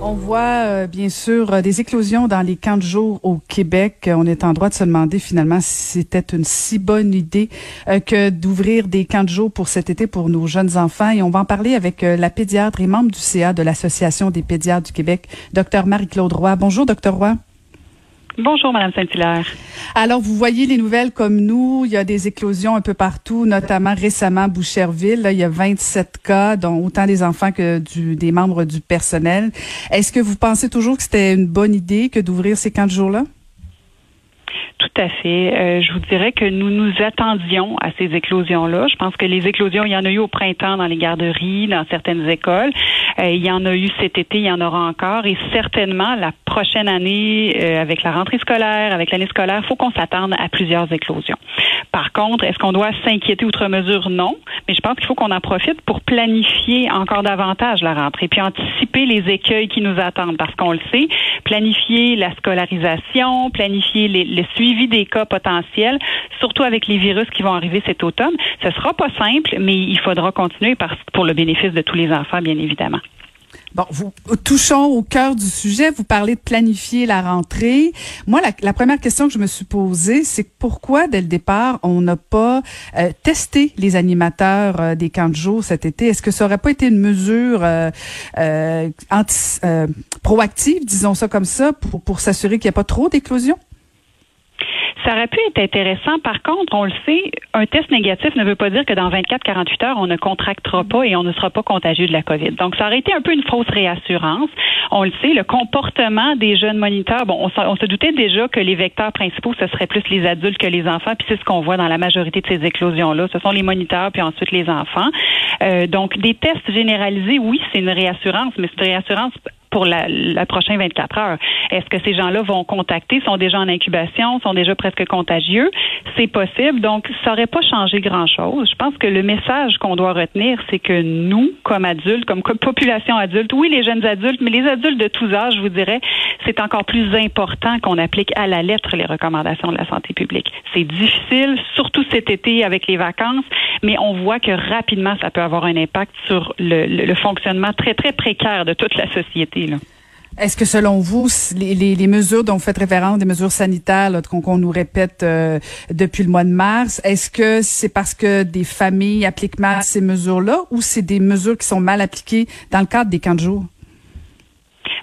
On voit euh, bien sûr euh, des éclosions dans les camps de jour au Québec. Euh, on est en droit de se demander finalement si c'était une si bonne idée que d'ouvrir des camps de jour pour cet été pour nos jeunes enfants. Et on va en parler avec la pédiatre et membre du CA de l'Association des pédiatres du Québec, Dr Marie-Claude Roy. Bonjour, Dr Roy. Bonjour, Madame Saint-Hilaire. Alors, vous voyez les nouvelles comme nous. Il y a des éclosions un peu partout, notamment récemment à Boucherville. il y a 27 cas, dont autant des enfants que du, des membres du personnel. Est-ce que vous pensez toujours que c'était une bonne idée que d'ouvrir ces camps de jour-là? Tout à fait. Euh, je vous dirais que nous nous attendions à ces éclosions-là. Je pense que les éclosions, il y en a eu au printemps dans les garderies, dans certaines écoles. Euh, il y en a eu cet été, il y en aura encore. Et certainement, la prochaine année, euh, avec la rentrée scolaire, avec l'année scolaire, faut qu'on s'attende à plusieurs éclosions. Par contre, est-ce qu'on doit s'inquiéter outre mesure? Non. Mais je pense qu'il faut qu'on en profite pour planifier encore davantage la rentrée, puis anticiper les écueils qui nous attendent. Parce qu'on le sait, planifier la scolarisation, planifier le suivi des cas potentiels, surtout avec les virus qui vont arriver cet automne. Ce sera pas simple, mais il faudra continuer pour le bénéfice de tous les enfants, bien évidemment. Bon, vous touchons au cœur du sujet. Vous parlez de planifier la rentrée. Moi, la, première question que je me suis posée, c'est pourquoi, dès le départ, on n'a pas euh, testé les animateurs euh, des camps de jour cet été? Est-ce que ça aurait pas été une mesure euh, anti, proactive, disons ça comme ça, pour, pour s'assurer qu'il n'y a pas trop d'éclosions? Ça aurait pu être intéressant. Par contre, on le sait, un test négatif ne veut pas dire que dans 24-48 heures, on ne contractera pas et on ne sera pas contagieux de la COVID. Donc, ça aurait été un peu une fausse réassurance. On le sait, le comportement des jeunes moniteurs, bon, on, se doutait déjà que les vecteurs principaux, ce serait plus les adultes que les enfants, puis c'est ce qu'on voit dans la majorité de ces éclosions-là. Ce sont les moniteurs, puis ensuite les enfants. Euh, donc, des tests généralisés, oui, c'est une réassurance, mais c'est une réassurance pour la, la prochaine 24 heures. Est-ce que ces gens-là vont contacter, sont déjà en incubation, sont déjà presque contagieux? C'est possible. Donc, ça n'aurait pas changé grand-chose. Je pense que le message qu'on doit retenir, c'est que nous, comme adultes, comme population adulte, oui, les jeunes adultes, mais les adultes de tous âges, je vous dirais, c'est encore plus important qu'on applique à la lettre les recommandations de la santé publique. C'est difficile, surtout cet été avec les vacances, mais on voit que rapidement, ça peut avoir un impact sur le, le fonctionnement très, très précaire de toute la société. Est-ce que selon vous, les, mesures dont vous faites référence, des mesures sanitaires qu'on nous répète euh, depuis le mois de mars, est-ce que c'est parce que des familles appliquent mal ces mesures-là ou c'est des mesures qui sont mal appliquées dans le cadre des camps de jour?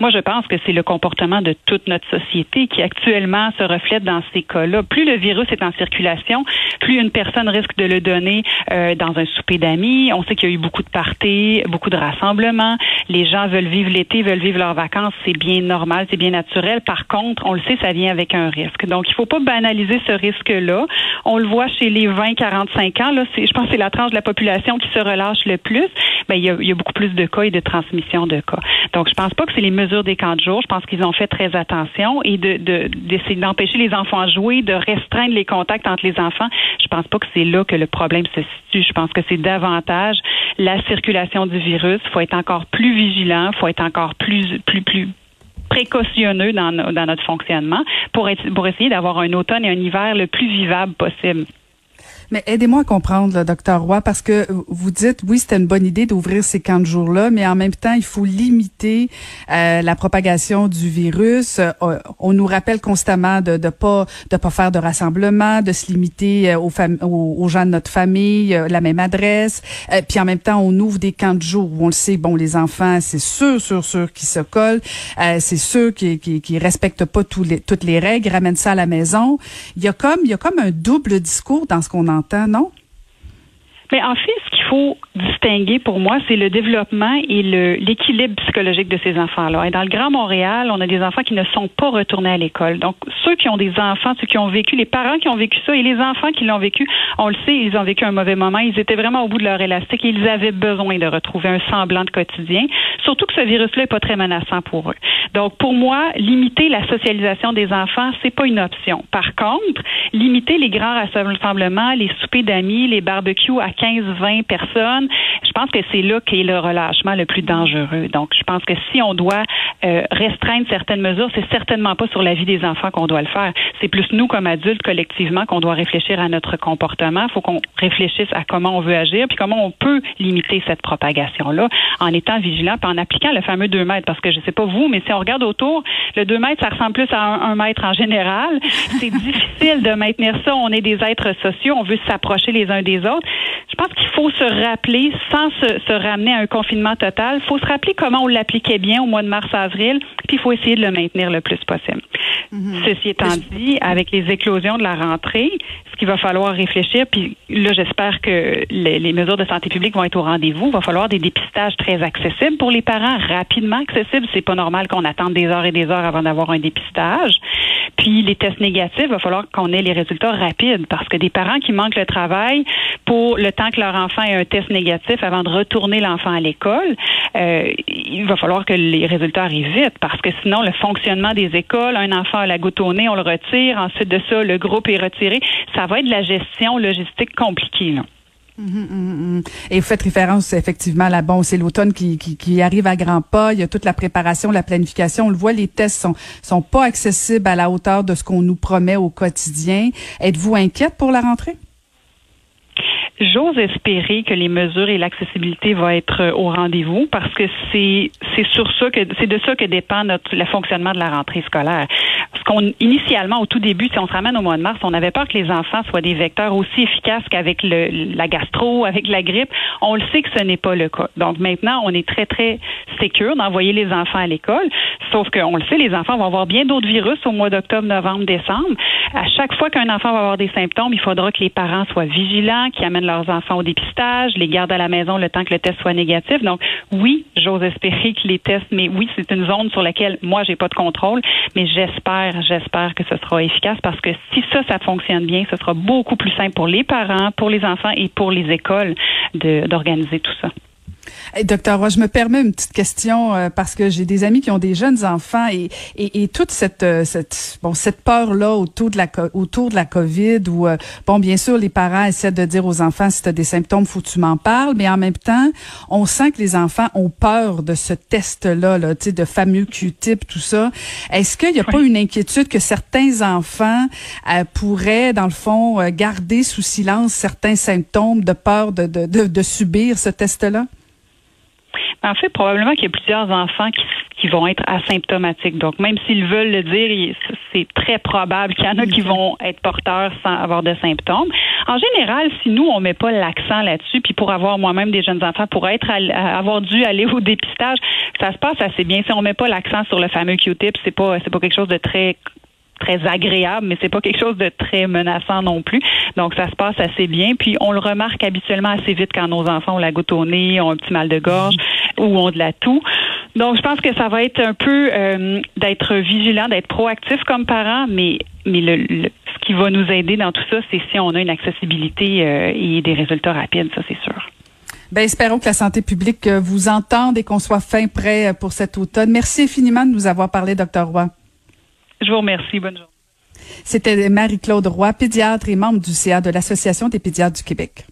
Moi, je pense que c'est le comportement de toute notre société qui actuellement se reflète dans ces cas-là. Plus le virus est en circulation, plus une personne risque de le donner euh, dans un souper d'amis. On sait qu'il y a eu beaucoup de parties, beaucoup de rassemblements. Les gens veulent vivre l'été, veulent vivre leurs vacances. C'est bien normal, c'est bien naturel. Par contre, on le sait, ça vient avec un risque. Donc, il faut pas banaliser ce risque-là. On le voit chez les 20-45 ans. Là, je pense que c'est la tranche de la population qui se relâche le plus. Ben, il y, a, il y a beaucoup plus de cas et de transmission de cas. Donc, je pense pas que c'est les mesures des camps de jour. Je pense qu'ils ont fait très attention et de, d'essayer d'empêcher les enfants de jouer, de restreindre les contacts entre les enfants. Je pense pas que c'est là que le problème se situe. Je pense que c'est davantage la circulation du virus. Il faut être encore plus vigilant. Il faut être encore plus, plus, plus précautionneux dans, notre fonctionnement pour essayer d'avoir un automne et un hiver le plus vivable possible. Mais aidez-moi à comprendre, docteur Roy, parce que vous dites, oui, c'était une bonne idée d'ouvrir ces camps de jour-là, mais en même temps, il faut limiter euh, la propagation du virus. Euh, on nous rappelle constamment de ne pas de pas faire de rassemblement, de se limiter euh, aux, aux, gens de notre famille, la même adresse. puis en même temps, on ouvre des camps de jour où on le sait, bon, les enfants, c'est sûr, sûr, sûr qui se collent. c'est ceux qui, qui, qui respectent pas tous les, toutes les règles, ramènent ça à la maison. Il y a comme, il y a comme un double discours dans ce qu'on non? Mais en fait, faut distinguer pour moi, c'est le développement et l'équilibre psychologique de ces enfants-là. Et dans le Grand Montréal, on a des enfants qui ne sont pas retournés à l'école. Donc, ceux qui ont des enfants, ceux qui ont vécu, les parents qui ont vécu ça et les enfants qui l'ont vécu, on le sait, ils ont vécu un mauvais moment. Ils étaient vraiment au bout de leur élastique et ils avaient besoin de retrouver un semblant de quotidien. Surtout que ce virus-là est pas très menaçant pour eux. Donc, pour moi, limiter la socialisation des enfants, c'est pas une option. Par contre, limiter les grands rassemblements, les soupers d'amis, les barbecues à 15-20 personnes, personne, je pense que c'est là qu'est le relâchement le plus dangereux. Donc, je pense que si on doit euh, restreindre certaines mesures, c'est certainement pas sur la vie des enfants qu'on doit le faire. C'est plus nous, comme adultes, collectivement, qu'on doit réfléchir à notre comportement. Il faut qu'on réfléchisse à comment on veut agir, puis comment on peut limiter cette propagation-là en étant vigilant, puis en appliquant le fameux 2 mètres. Parce que je sais pas vous, mais si on regarde autour, le 2 mètres, ça ressemble plus à un, mètre en général. C'est difficile de maintenir ça. On est des êtres sociaux, on veut s'approcher les uns des autres. Je pense qu'il faut se rappeler, sans se, se ramener à un confinement total, il faut se rappeler comment on l'appliquait bien au mois de mars-avril, puis il faut essayer de le maintenir le plus possible. Mhm. Ceci étant dit, avec les éclosions de la rentrée, ce qu'il va falloir réfléchir, puis là, j'espère que les, les, mesures de santé publique vont être au rendez-vous. Il va falloir des dépistages très accessibles pour les parents, rapidement accessibles. C'est pas normal qu'on attende des heures et des heures avant d'avoir un dépistage. Puis les tests négatifs, il va falloir qu'on ait les résultats rapides parce que des parents qui manquent le travail pour le temps que leur enfant ait un test négatif avant de retourner l'enfant à l'école, euh, il va falloir que les résultats arrivent vite parce que sinon le fonctionnement des écoles, un enfant a la goutte au on le retire, ensuite de ça le groupe est retiré, ça va être de la gestion logistique compliquée. Là. Mhm, mhm, mhm. Et vous faites référence effectivement là, bon, c'est l'automne qui, qui, qui, arrive à grands pas. Il y a toute la préparation, la planification. On le voit, les tests sont sont pas accessibles à la hauteur de ce qu'on nous promet au quotidien. Êtes-vous inquiète pour la rentrée? J'ose espérer que les mesures et l'accessibilité vont être euh, au rendez-vous parce que c'est c'est sur ça que c'est de ça que dépend notre le fonctionnement de la rentrée scolaire. Parce qu'on initialement au tout début, si on se ramène au mois de mars, on avait peur que les enfants soient des vecteurs aussi efficaces qu'avec la gastro, avec la grippe. On le sait que ce n'est pas le cas. Donc maintenant, on est très très sécure d'envoyer les enfants à l'école. Sauf qu'on le sait, les enfants vont avoir bien d'autres virus au mois d'octobre, novembre, décembre. À chaque fois qu'un enfant va avoir des symptômes, il faudra que les parents soient vigilants, qu'ils amènent leurs enfants au dépistage, les gardent à la maison le temps que le test soit négatif. Donc, oui, j'ose espérer que les tests, mais oui, c'est une zone sur laquelle moi, j'ai pas de contrôle, mais j'espère, j'espère que ce sera efficace parce que si ça, ça fonctionne bien, ce sera beaucoup plus simple pour les parents, pour les enfants et pour les écoles d'organiser tout ça. Docteur Roy, je me permets une petite question euh, parce que j'ai des amis qui ont des jeunes enfants et, et, et toute cette, euh, cette bon cette peur là autour de la autour de la Covid où euh, bon bien sûr les parents essaient de dire aux enfants si tu as des symptômes faut que tu m'en parles mais en même temps on sent que les enfants ont peur de ce test là là tu sais de fameux Q-tip tout ça. Est-ce qu'il n'y a pas une inquiétude que certains enfants pourraient dans le fond garder sous silence certains symptômes de peur de, de, de, de subir ce test là? En fait, probablement qu'il y a plusieurs enfants qui, qui vont être asymptomatiques. Donc, même s'ils veulent le dire, c'est très probable qu'il y en a qui vont être porteurs sans avoir de symptômes. En général, si nous, on met pas l'accent là-dessus, puis pour avoir moi-même des jeunes enfants, pour être avoir dû aller au dépistage, ça se passe assez bien. Si on met pas l'accent sur le fameux Q-tip, c'est pas c'est pas quelque chose de très très agréable, mais c'est pas quelque chose de très menaçant non plus. Donc ça se passe assez bien. Puis on le remarque habituellement assez vite quand nos enfants ont la goutte au nez, ont un petit mal de gorge ou ont de la toux. Donc je pense que ça va être un peu euh, d'être vigilant, d'être proactif comme parent, mais mais le, ce qui va nous aider dans tout ça, c'est si on a une accessibilité euh, et des résultats rapides, ça c'est sûr. Ben, espérons que la santé publique euh, vous entende et qu'on soit fin prêt pour cet automne. Merci infiniment de nous avoir parlé, docteur Roy. Je vous remercie. Bonne journée. C'était Marie-Claude Roy, pédiatre et membre du CA de l'Association des pédiatres du Québec.